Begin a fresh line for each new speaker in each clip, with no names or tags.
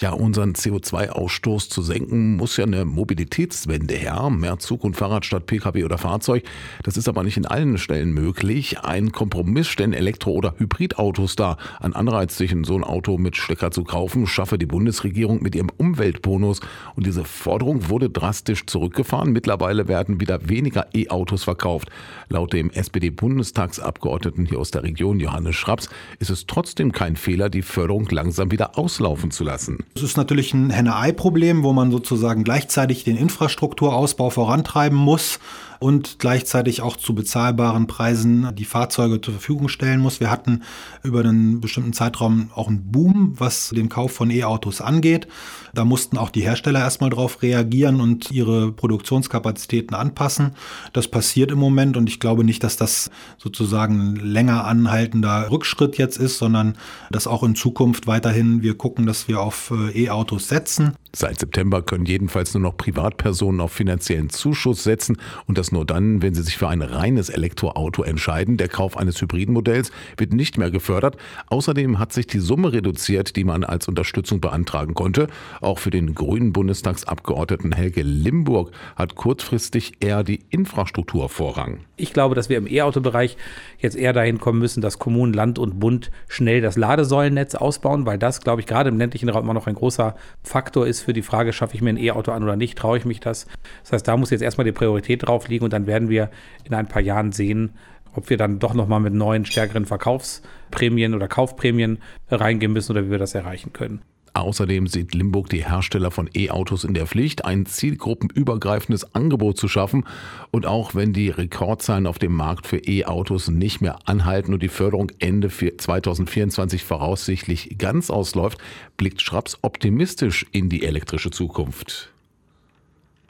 Ja, unseren CO2-Ausstoß zu senken, muss ja eine Mobilitätswende her. Mehr Zug und Fahrrad statt Pkw oder Fahrzeug. Das ist aber nicht in allen Stellen möglich. Ein Kompromiss stellen Elektro- oder Hybridautos dar. Ein Anreiz, sich in so ein Auto mit Stecker zu kaufen, schaffe die Bundesregierung mit ihrem Umweltbonus. Und diese Forderung wurde drastisch zurückgefahren. Mittlerweile werden wieder weniger E-Autos verkauft. Laut dem SPD-Bundestagsabgeordneten hier aus der Region, Johannes Schraps, ist es trotzdem kein Fehler, die Förderung langsam wieder auslaufen zu lassen.
Es ist natürlich ein Henne-Ei-Problem, wo man sozusagen gleichzeitig den Infrastrukturausbau vorantreiben muss und gleichzeitig auch zu bezahlbaren Preisen die Fahrzeuge zur Verfügung stellen muss. Wir hatten über einen bestimmten Zeitraum auch einen Boom, was den Kauf von E-Autos angeht. Da mussten auch die Hersteller erstmal drauf reagieren und ihre Produktionskapazitäten anpassen. Das passiert im Moment und ich glaube nicht, dass das sozusagen ein länger anhaltender Rückschritt jetzt ist, sondern dass auch in Zukunft weiterhin wir gucken, dass wir auf E-Autos setzen.
Seit September können jedenfalls nur noch Privatpersonen auf finanziellen Zuschuss setzen und das nur dann, wenn sie sich für ein reines Elektroauto entscheiden. Der Kauf eines Hybridmodells wird nicht mehr gefördert. Außerdem hat sich die Summe reduziert, die man als Unterstützung beantragen konnte. Auch für den grünen Bundestagsabgeordneten Helge Limburg hat kurzfristig eher die Infrastruktur Vorrang.
Ich glaube, dass wir im E-Auto-Bereich jetzt eher dahin kommen müssen, dass Kommunen, Land und Bund schnell das Ladesäulennetz ausbauen, weil das, glaube ich, gerade im ländlichen Raum immer noch ein großer Faktor ist für die Frage, schaffe ich mir ein E-Auto an oder nicht, traue ich mich das. Das heißt, da muss jetzt erstmal die Priorität drauf liegen und dann werden wir in ein paar Jahren sehen, ob wir dann doch nochmal mit neuen, stärkeren Verkaufsprämien oder Kaufprämien reingehen müssen oder wie wir das erreichen können.
Außerdem sieht Limburg die Hersteller von E-Autos in der Pflicht, ein zielgruppenübergreifendes Angebot zu schaffen. Und auch wenn die Rekordzahlen auf dem Markt für E-Autos nicht mehr anhalten und die Förderung Ende 2024 voraussichtlich ganz ausläuft, blickt Schraps optimistisch in die elektrische Zukunft.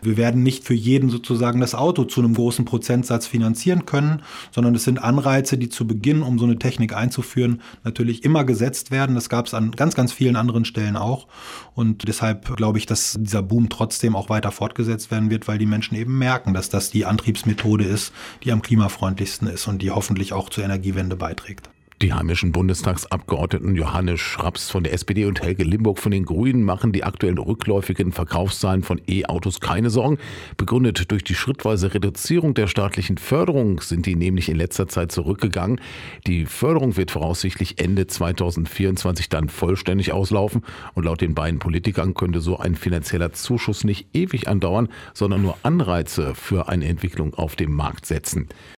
Wir werden nicht für jeden sozusagen das Auto zu einem großen Prozentsatz finanzieren können, sondern es sind Anreize, die zu Beginn, um so eine Technik einzuführen, natürlich immer gesetzt werden. Das gab es an ganz, ganz vielen anderen Stellen auch. Und deshalb glaube ich, dass dieser Boom trotzdem auch weiter fortgesetzt werden wird, weil die Menschen eben merken, dass das die Antriebsmethode ist, die am klimafreundlichsten ist und die hoffentlich auch zur Energiewende beiträgt.
Die heimischen Bundestagsabgeordneten Johannes Schraps von der SPD und Helge Limburg von den Grünen machen die aktuellen rückläufigen Verkaufszahlen von E-Autos keine Sorgen. Begründet durch die schrittweise Reduzierung der staatlichen Förderung sind die nämlich in letzter Zeit zurückgegangen. Die Förderung wird voraussichtlich Ende 2024 dann vollständig auslaufen und laut den beiden Politikern könnte so ein finanzieller Zuschuss nicht ewig andauern, sondern nur Anreize für eine Entwicklung auf dem Markt setzen.